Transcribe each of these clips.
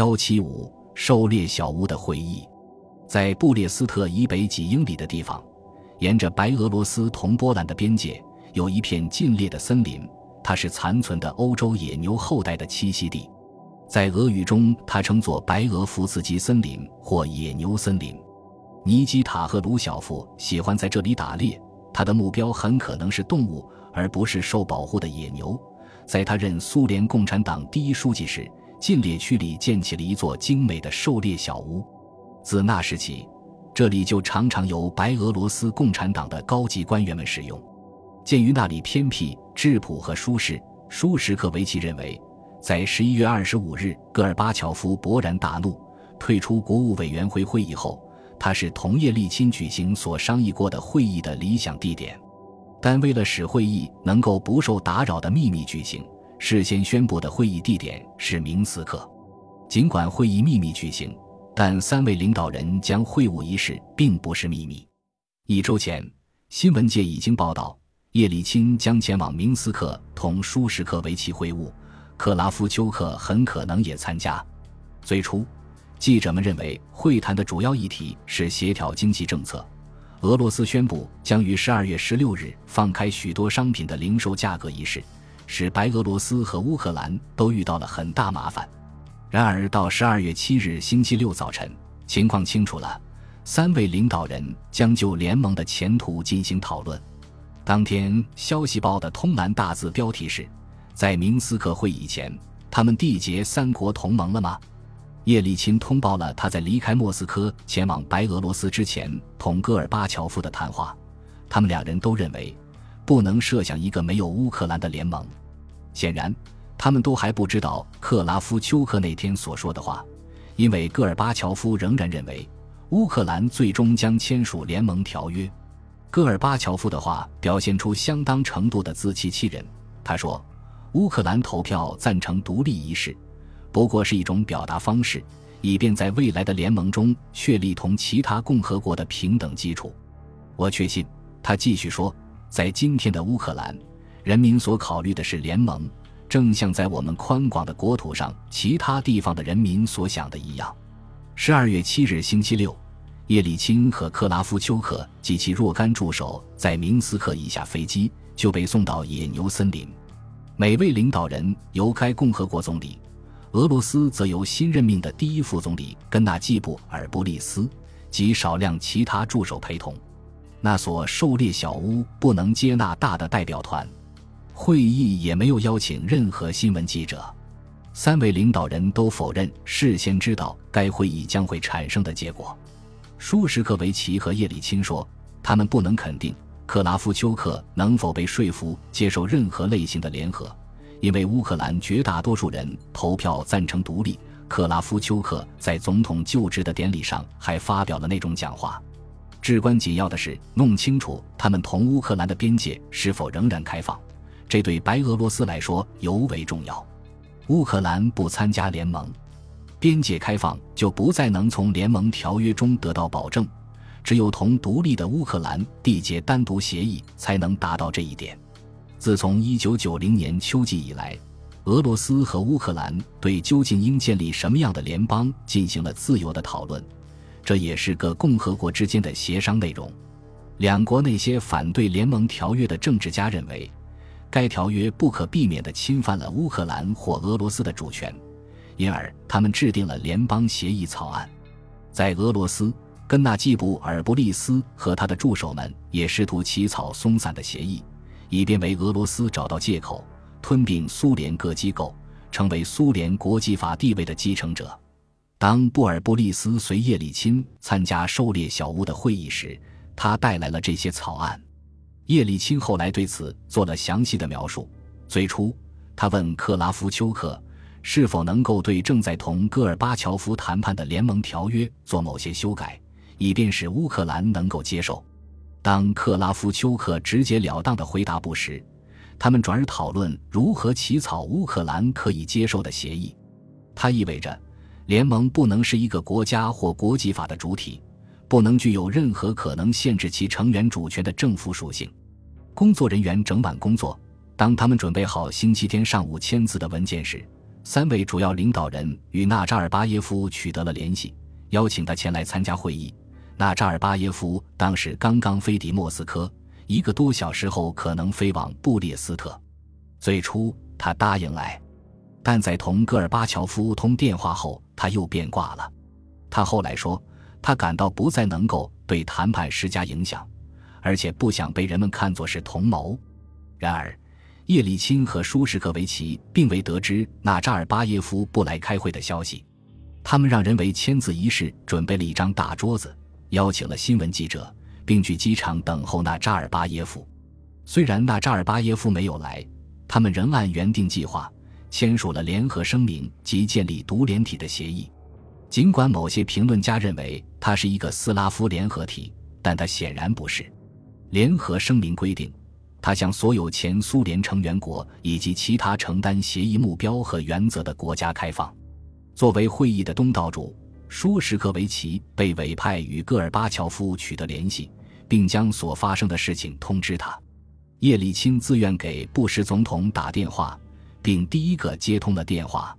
幺七五狩猎小屋的回忆，在布列斯特以北几英里的地方，沿着白俄罗斯同波兰的边界，有一片禁猎的森林，它是残存的欧洲野牛后代的栖息地。在俄语中，它称作白俄福斯基森林或野牛森林。尼基塔和卢晓夫喜欢在这里打猎，他的目标很可能是动物，而不是受保护的野牛。在他任苏联共产党第一书记时，禁猎区里建起了一座精美的狩猎小屋。自那时起，这里就常常由白俄罗斯共产党的高级官员们使用。鉴于那里偏僻、质朴和舒适，舒什克维奇认为。在十一月二十五日，戈尔巴乔夫勃然大怒，退出国务委员会会议后，他是同叶利钦举行所商议过的会议的理想地点。但为了使会议能够不受打扰的秘密举行，事先宣布的会议地点是明斯克。尽管会议秘密举行，但三位领导人将会晤一事并不是秘密。一周前，新闻界已经报道，叶利钦将前往明斯克同舒什克维奇会晤。克拉夫丘克很可能也参加。最初，记者们认为会谈的主要议题是协调经济政策。俄罗斯宣布将于十二月十六日放开许多商品的零售价格一事，使白俄罗斯和乌克兰都遇到了很大麻烦。然而，到十二月七日星期六早晨，情况清楚了。三位领导人将就联盟的前途进行讨论。当天，《消息报》的通栏大字标题是。在明斯克会议前，他们缔结三国同盟了吗？叶利钦通报了他在离开莫斯科前往白俄罗斯之前同戈尔巴乔夫的谈话。他们两人都认为，不能设想一个没有乌克兰的联盟。显然，他们都还不知道克拉夫丘克那天所说的话，因为戈尔巴乔夫仍然认为乌克兰最终将签署联盟条约。戈尔巴乔夫的话表现出相当程度的自欺欺人。他说。乌克兰投票赞成独立一事，不过是一种表达方式，以便在未来的联盟中确立同其他共和国的平等基础。我确信，他继续说，在今天的乌克兰，人民所考虑的是联盟，正像在我们宽广的国土上其他地方的人民所想的一样。十二月七日星期六，叶利钦和克拉夫丘克及其若干助手在明斯克一下飞机，就被送到野牛森林。每位领导人由该共和国总理，俄罗斯则由新任命的第一副总理根纳季布尔布利斯及少量其他助手陪同。那所狩猎小屋不能接纳大的代表团，会议也没有邀请任何新闻记者。三位领导人都否认事先知道该会议将会产生的结果。舒什克维奇和叶利钦说，他们不能肯定。克拉夫丘克能否被说服接受任何类型的联合？因为乌克兰绝大多数人投票赞成独立。克拉夫丘克在总统就职的典礼上还发表了那种讲话。至关紧要的是弄清楚他们同乌克兰的边界是否仍然开放，这对白俄罗斯来说尤为重要。乌克兰不参加联盟，边界开放就不再能从联盟条约中得到保证。只有同独立的乌克兰缔结单独协议，才能达到这一点。自从1990年秋季以来，俄罗斯和乌克兰对究竟应建立什么样的联邦进行了自由的讨论，这也是各共和国之间的协商内容。两国那些反对联盟条约的政治家认为，该条约不可避免地侵犯了乌克兰或俄罗斯的主权，因而他们制定了联邦协议草案。在俄罗斯。根纳季布尔布利斯和他的助手们也试图起草松散的协议，以便为俄罗斯找到借口吞并苏联各机构，成为苏联国际法地位的继承者。当布尔布利斯随叶利钦参加狩猎小屋的会议时，他带来了这些草案。叶利钦后来对此做了详细的描述。最初，他问克拉夫丘克是否能够对正在同戈尔巴乔夫谈判的联盟条约做某些修改。以便使乌克兰能够接受。当克拉夫丘克直截了当的回答不时，他们转而讨论如何起草乌克兰可以接受的协议。它意味着，联盟不能是一个国家或国际法的主体，不能具有任何可能限制其成员主权的政府属性。工作人员整晚工作，当他们准备好星期天上午签字的文件时，三位主要领导人与纳扎尔巴耶夫取得了联系，邀请他前来参加会议。纳扎尔巴耶夫当时刚刚飞抵莫斯科，一个多小时后可能飞往布列斯特。最初他答应来，但在同戈尔巴乔夫通电话后，他又变卦了。他后来说，他感到不再能够对谈判施加影响，而且不想被人们看作是同谋。然而，叶利钦和舒什克维奇并未得知纳扎尔巴耶夫不来开会的消息，他们让人为签字仪式准备了一张大桌子。邀请了新闻记者，并去机场等候纳扎尔巴耶夫。虽然纳扎尔巴耶夫没有来，他们仍按原定计划签署了联合声明及建立独联体的协议。尽管某些评论家认为它是一个斯拉夫联合体，但它显然不是。联合声明规定，它向所有前苏联成员国以及其他承担协议目标和原则的国家开放。作为会议的东道主。舒什克维奇被委派与戈尔巴乔夫取得联系，并将所发生的事情通知他。叶利钦自愿给布什总统打电话，并第一个接通了电话。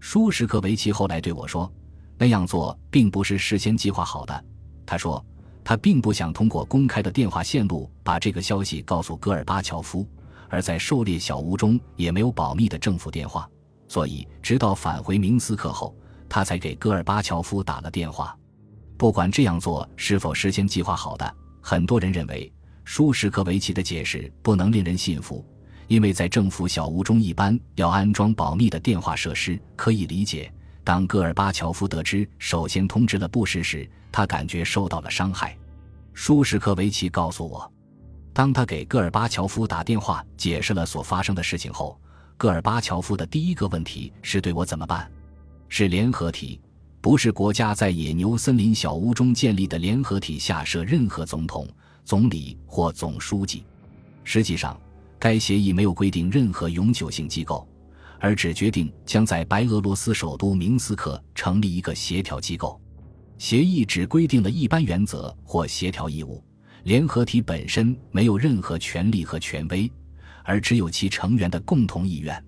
舒什克维奇后来对我说：“那样做并不是事先计划好的。”他说：“他并不想通过公开的电话线路把这个消息告诉戈尔巴乔夫，而在狩猎小屋中也没有保密的政府电话，所以直到返回明斯克后。”他才给戈尔巴乔夫打了电话。不管这样做是否事先计划好的，很多人认为舒什克维奇的解释不能令人信服，因为在政府小屋中一般要安装保密的电话设施。可以理解，当戈尔巴乔夫得知首先通知了布什时，他感觉受到了伤害。舒什克维奇告诉我，当他给戈尔巴乔夫打电话解释了所发生的事情后，戈尔巴乔夫的第一个问题是对我怎么办。是联合体，不是国家在野牛森林小屋中建立的联合体下设任何总统、总理或总书记。实际上，该协议没有规定任何永久性机构，而只决定将在白俄罗斯首都明斯克成立一个协调机构。协议只规定了一般原则或协调义务，联合体本身没有任何权利和权威，而只有其成员的共同意愿。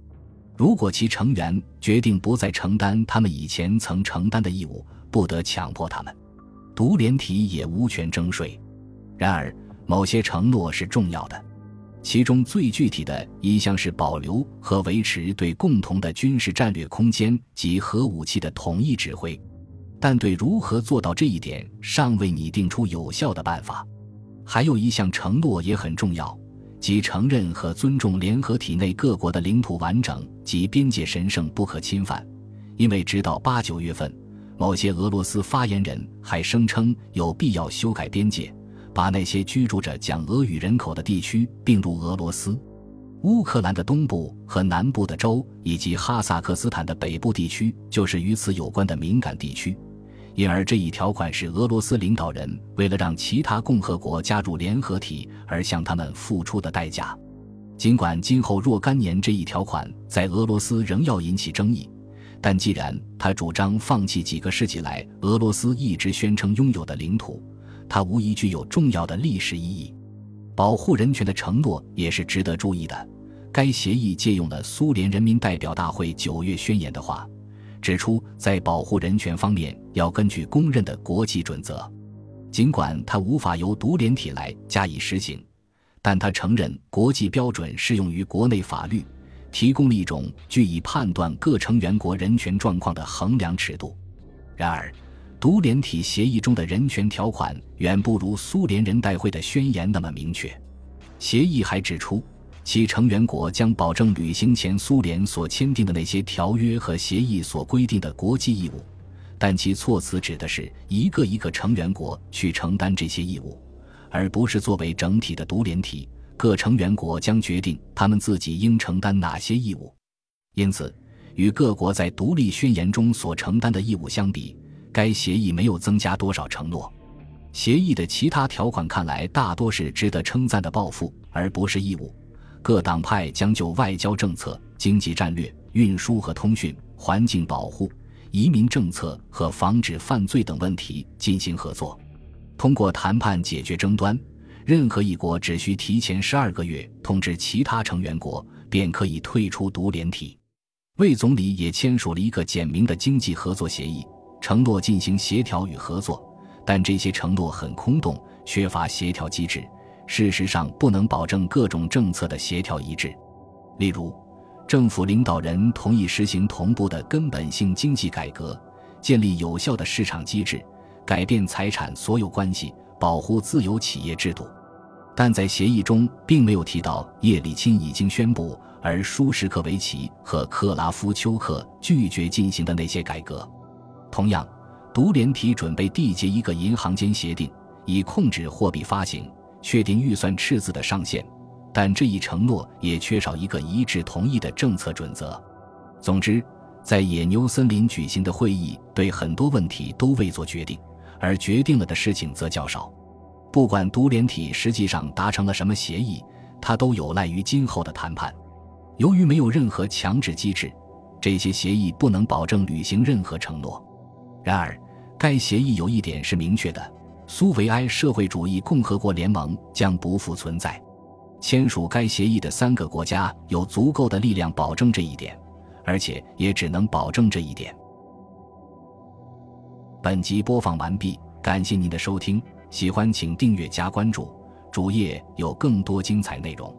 如果其成员决定不再承担他们以前曾承担的义务，不得强迫他们。独联体也无权征税。然而，某些承诺是重要的，其中最具体的一项是保留和维持对共同的军事战略空间及核武器的统一指挥，但对如何做到这一点尚未拟定出有效的办法。还有一项承诺也很重要。即承认和尊重联合体内各国的领土完整及边界神圣不可侵犯，因为直到八九月份，某些俄罗斯发言人还声称有必要修改边界，把那些居住着讲俄语人口的地区并入俄罗斯。乌克兰的东部和南部的州以及哈萨克斯坦的北部地区就是与此有关的敏感地区。因而，这一条款是俄罗斯领导人为了让其他共和国加入联合体而向他们付出的代价。尽管今后若干年这一条款在俄罗斯仍要引起争议，但既然他主张放弃几个世纪来俄罗斯一直宣称拥有的领土，它无疑具有重要的历史意义。保护人权的承诺也是值得注意的。该协议借用了苏联人民代表大会九月宣言的话。指出，在保护人权方面要根据公认的国际准则，尽管它无法由独联体来加以实行，但他承认国际标准适用于国内法律，提供了一种据以判断各成员国人权状况的衡量尺度。然而，独联体协议中的人权条款远不如苏联人代会的宣言那么明确。协议还指出。其成员国将保证履行前苏联所签订的那些条约和协议所规定的国际义务，但其措辞指的是一个一个成员国去承担这些义务，而不是作为整体的独联体，各成员国将决定他们自己应承担哪些义务。因此，与各国在独立宣言中所承担的义务相比，该协议没有增加多少承诺。协议的其他条款看来大多是值得称赞的报复，而不是义务。各党派将就外交政策、经济战略、运输和通讯、环境保护、移民政策和防止犯罪等问题进行合作，通过谈判解决争端。任何一国只需提前十二个月通知其他成员国，便可以退出独联体。魏总理也签署了一个简明的经济合作协议，承诺进行协调与合作，但这些承诺很空洞，缺乏协调机制，事实上不能保证各种政策的协调一致。例如，政府领导人同意实行同步的根本性经济改革，建立有效的市场机制，改变财产所有关系，保护自由企业制度。但在协议中并没有提到叶利钦已经宣布，而舒什克维奇和克拉夫丘克拒绝进行的那些改革。同样，独联体准备缔结一个银行间协定，以控制货币发行，确定预算赤字的上限，但这一承诺也缺少一个一致同意的政策准则。总之，在野牛森林举行的会议对很多问题都未做决定，而决定了的事情则较少。不管独联体实际上达成了什么协议，它都有赖于今后的谈判。由于没有任何强制机制，这些协议不能保证履行任何承诺。然而，该协议有一点是明确的：苏维埃社会主义共和国联盟将不复存在。签署该协议的三个国家有足够的力量保证这一点，而且也只能保证这一点。本集播放完毕，感谢您的收听。喜欢请订阅加关注，主页有更多精彩内容。